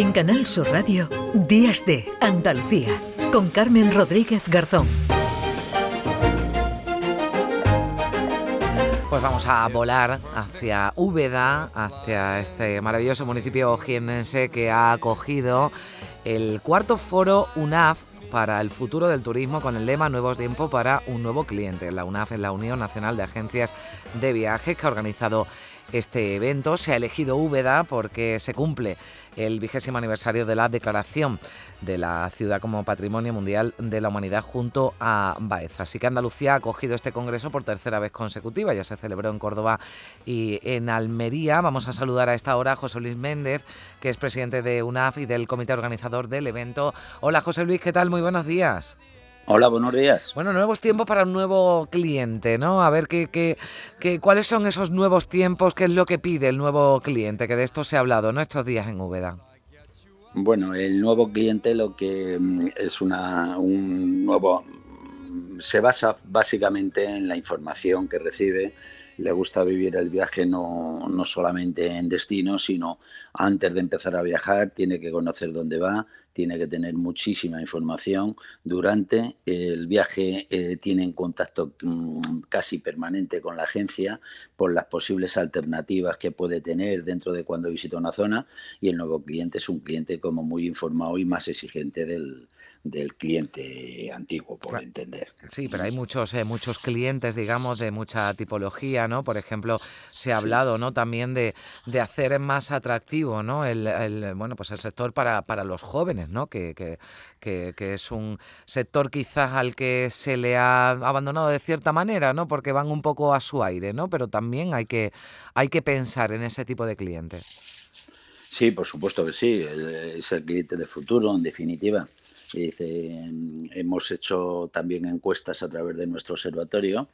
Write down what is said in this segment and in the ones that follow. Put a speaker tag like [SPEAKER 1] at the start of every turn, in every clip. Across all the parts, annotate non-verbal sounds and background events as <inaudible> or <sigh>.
[SPEAKER 1] En Canal Sur Radio, Días de Andalucía, con Carmen Rodríguez Garzón.
[SPEAKER 2] Pues vamos a volar hacia Úbeda, hacia este maravilloso municipio jiennense que ha acogido el cuarto foro UNAF para el futuro del turismo con el lema Nuevos tiempos para un nuevo cliente. La UNAF es la Unión Nacional de Agencias de Viajes que ha organizado este evento. Se ha elegido Úbeda porque se cumple el vigésimo aniversario de la declaración de la ciudad como Patrimonio Mundial de la Humanidad junto a Baeza. Así que Andalucía ha acogido este congreso por tercera vez consecutiva. Ya se celebró en Córdoba y en Almería. Vamos a saludar a esta hora a José Luis Méndez, que es presidente de UNAF y del comité organizador del evento. Hola José Luis, ¿qué tal? Muy buenos días.
[SPEAKER 3] Hola, buenos días.
[SPEAKER 2] Bueno, nuevos tiempos para un nuevo cliente, ¿no? A ver qué, qué, qué, cuáles son esos nuevos tiempos, qué es lo que pide el nuevo cliente, que de esto se ha hablado, ¿no? Estos días en Úbeda.
[SPEAKER 3] Bueno, el nuevo cliente lo que mm, es una, un nuevo se basa básicamente en la información que recibe le gusta vivir el viaje no, no solamente en destino, sino antes de empezar a viajar tiene que conocer dónde va, tiene que tener muchísima información. Durante el viaje eh, tiene en contacto mm, casi permanente con la agencia por las posibles alternativas que puede tener dentro de cuando visita una zona y el nuevo cliente es un cliente como muy informado y más exigente del, del cliente antiguo, por entender.
[SPEAKER 2] Sí, pero hay muchos eh, muchos clientes, digamos, de mucha tipología, ¿no? Por ejemplo, se ha hablado, ¿no? También de, de hacer más atractivo, ¿no? El, el, bueno, pues el sector para, para los jóvenes, ¿no? Que, que, que, es un sector quizás al que se le ha abandonado de cierta manera, ¿no? Porque van un poco a su aire, ¿no? Pero también hay que, hay que pensar en ese tipo de clientes.
[SPEAKER 3] Sí, por supuesto que sí, es el cliente de futuro, en definitiva. Dice, hemos hecho también encuestas a través de nuestro observatorio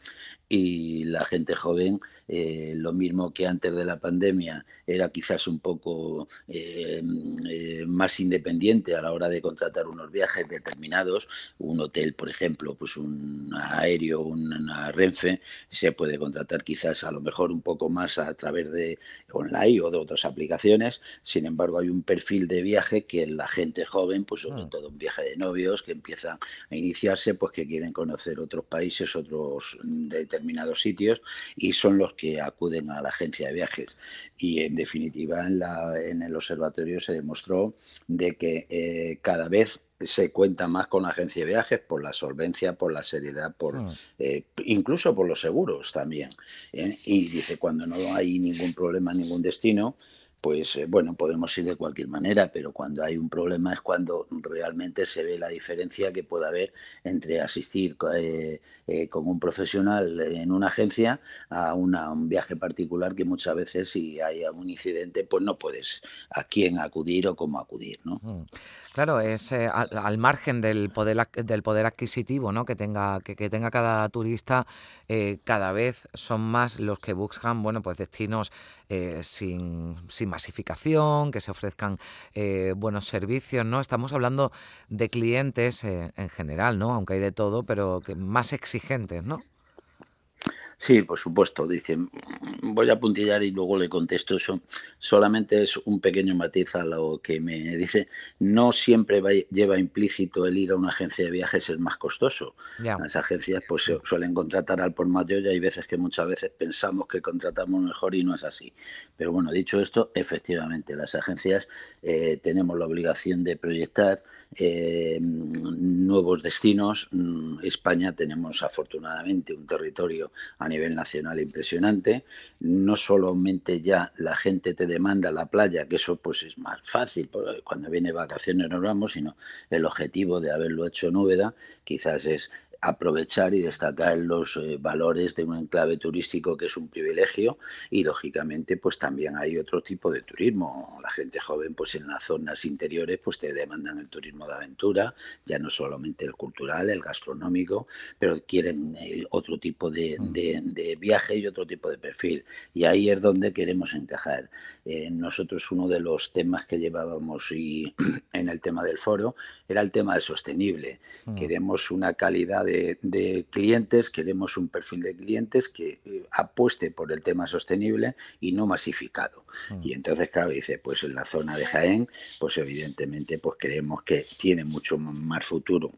[SPEAKER 3] y la gente joven, eh, lo mismo que antes de la pandemia, era quizás un poco eh, eh, más independiente a la hora de contratar unos viajes determinados. Un hotel, por ejemplo, pues un aéreo, una Renfe, se puede contratar quizás a lo mejor un poco más a través de online o de otras aplicaciones. Sin embargo, hay un perfil de viaje que la gente joven, pues sobre ah. todo un viaje de novios que empiezan a iniciarse, pues que quieren conocer otros países, otros determinados sitios y son los que acuden a la agencia de viajes. Y en definitiva, en, la, en el observatorio se demostró de que eh, cada vez se cuenta más con la agencia de viajes por la solvencia, por la seriedad, por ah. eh, incluso por los seguros también. ¿eh? Y dice, cuando no hay ningún problema, ningún destino, pues eh, bueno, podemos ir de cualquier manera, pero cuando hay un problema es cuando realmente se ve la diferencia que puede haber entre asistir eh, eh, con un profesional en una agencia a un viaje particular que muchas veces si hay algún incidente pues no puedes a quién acudir o cómo acudir, ¿no?
[SPEAKER 2] Claro, es al, margen del poder del poder adquisitivo, ¿no? Que tenga que, que tenga cada turista, cada vez son más los que buscan, bueno, pues destinos sin, sin masificación, que se ofrezcan eh, buenos servicios, ¿no? Estamos hablando de clientes eh, en general, ¿no? Aunque hay de todo, pero que más exigentes, ¿no?
[SPEAKER 3] Sí, por supuesto, dice, voy a puntillar y luego le contesto eso. Solamente es un pequeño matiz a lo que me dice. No siempre lleva implícito el ir a una agencia de viajes es más costoso. Las agencias pues suelen contratar al por mayor y hay veces que muchas veces pensamos que contratamos mejor y no es así. Pero bueno, dicho esto, efectivamente, las agencias eh, tenemos la obligación de proyectar eh, nuevos destinos. Mm, España tenemos afortunadamente un territorio a nivel nacional impresionante. No solamente ya la gente te demanda la playa, que eso pues es más fácil, cuando viene vacaciones nos vamos, sino el objetivo de haberlo hecho en Úbeda quizás es aprovechar y destacar los eh, valores de un enclave turístico que es un privilegio y lógicamente pues también hay otro tipo de turismo la gente joven pues en las zonas interiores pues te demandan el turismo de aventura ya no solamente el cultural el gastronómico pero quieren eh, otro tipo de, mm. de, de, viaje y otro tipo de perfil y ahí es donde queremos encajar eh, nosotros uno de los temas que llevábamos y <clears throat> en el tema del foro era el tema del sostenible mm. queremos una calidad de de, clientes, queremos un perfil de clientes que eh, apueste por el tema sostenible y no masificado. Mm. Y entonces, claro, dice, pues en la zona de Jaén, pues evidentemente, pues creemos que tiene mucho más futuro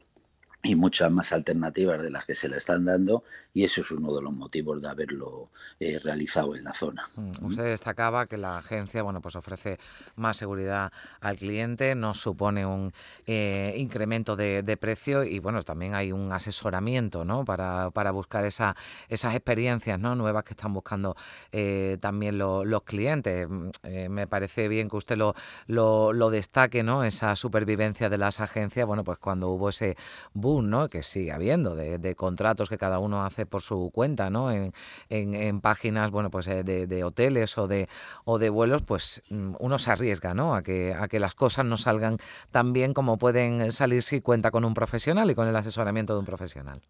[SPEAKER 3] y muchas más alternativas de las que se le están dando y eso es uno de los motivos de haberlo eh, realizado en la zona.
[SPEAKER 2] Mm, usted destacaba que la agencia bueno pues ofrece más seguridad al cliente, no supone un eh, incremento de, precio y bueno también hay un asesoramiento ¿no? para, para buscar esa, esas experiencias ¿no? nuevas que están buscando eh, también los clientes. Mm, me parece bien que usted lo, lo, lo destaque, ¿no? esa supervivencia de las agencias, bueno pues cuando hubo ese ¿no? que sigue habiendo, de, contratos que cada uno hace por su cuenta, ¿no? En, páginas, bueno, pues eh, de, hoteles o de, o de vuelos, pues mm, uno se arriesga, ¿no? A que, a que las cosas no salgan tan bien como pueden salir si cuenta con un profesional y con el asesoramiento de un profesional.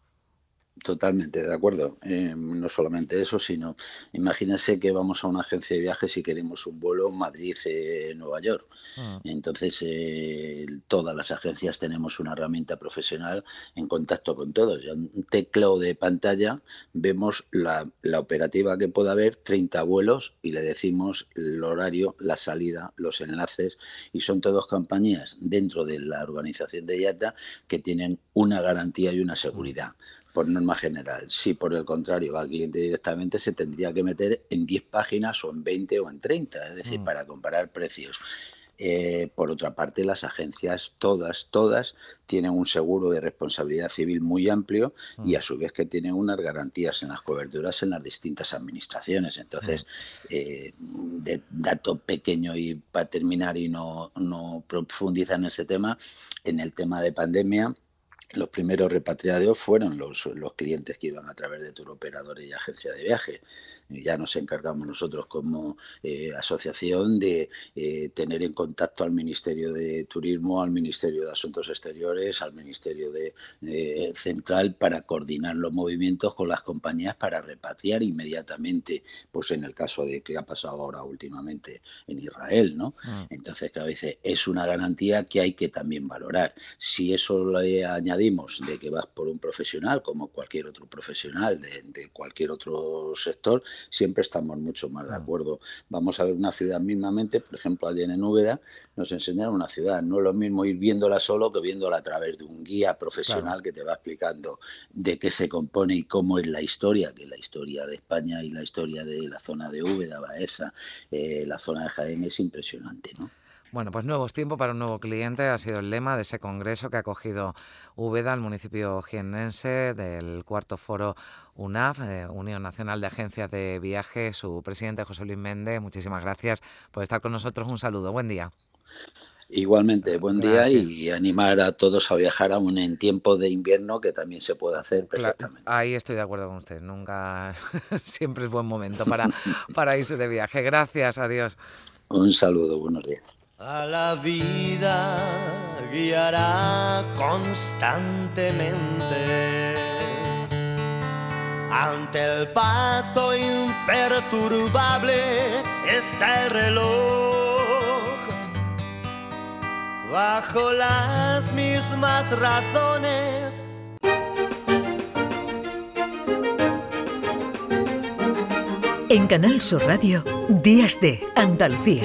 [SPEAKER 3] Totalmente de acuerdo. Eh, no solamente eso, sino imagínense que vamos a una agencia de viajes y queremos un vuelo Madrid-Nueva York. Ah. Entonces, eh, todas las agencias tenemos una herramienta profesional en contacto con todos. un teclado de pantalla vemos la, la operativa que pueda haber, 30 vuelos, y le decimos el horario, la salida, los enlaces, y son todas compañías dentro de la organización de IATA que tienen una garantía y una seguridad por norma general. Si por el contrario va al cliente directamente, se tendría que meter en 10 páginas o en 20 o en 30, es decir, mm. para comparar precios. Eh, por otra parte, las agencias, todas, todas, tienen un seguro de responsabilidad civil muy amplio y a mm. su vez que tienen unas garantías en las coberturas en las distintas administraciones. Entonces, mm. eh, de dato pequeño y para terminar y no, no profundizar en ese tema, en el tema de pandemia, los primeros repatriados fueron los, los, clientes que iban a través de turoperadores y agencias de viaje. Ya nos encargamos nosotros como eh, asociación de eh, tener en contacto al Ministerio de Turismo, al Ministerio de Asuntos Exteriores, al Ministerio de, eh, Central para coordinar los movimientos con las compañías para repatriar inmediatamente, pues en el caso de que ha pasado ahora últimamente en Israel, ¿no? Ah. Entonces, claro, dice, es una garantía que hay que también valorar. Si eso lo añade de que vas por un profesional, como cualquier otro profesional de, cualquier otro sector, siempre estamos mucho más de acuerdo. Vamos a ver una ciudad mismamente, por ejemplo, allí en Úbeda nos enseñaron una ciudad. No es lo mismo ir viéndola solo que viéndola a través de un guía profesional que te va explicando de qué se compone y cómo es la historia, que la historia de España y la historia de la zona de Úbeda, Baeza, eh, la zona de Jaén es impresionante, ¿no?
[SPEAKER 2] Bueno, pues nuevos tiempos para un nuevo cliente ha sido el lema de ese congreso que ha acogido Úbeda, el municipio jiennense, del cuarto foro UNAF, eh, Unión Nacional de Agencias de Viaje, su presidente José Luis Méndez. Muchísimas gracias por estar con nosotros. Un saludo, buen día.
[SPEAKER 3] Igualmente, buen día y animar a todos a viajar aún en tiempo de invierno, que también se puede hacer perfectamente.
[SPEAKER 2] ahí estoy de acuerdo con usted. Nunca, <laughs> siempre es buen momento para, para irse de viaje. Gracias, adiós.
[SPEAKER 3] Un saludo, buenos días
[SPEAKER 4] a la vida guiará constantemente. Ante el paso imperturbable está el reloj. Bajo las mismas razones.
[SPEAKER 1] En Canal Sur Radio, Días de Andalucía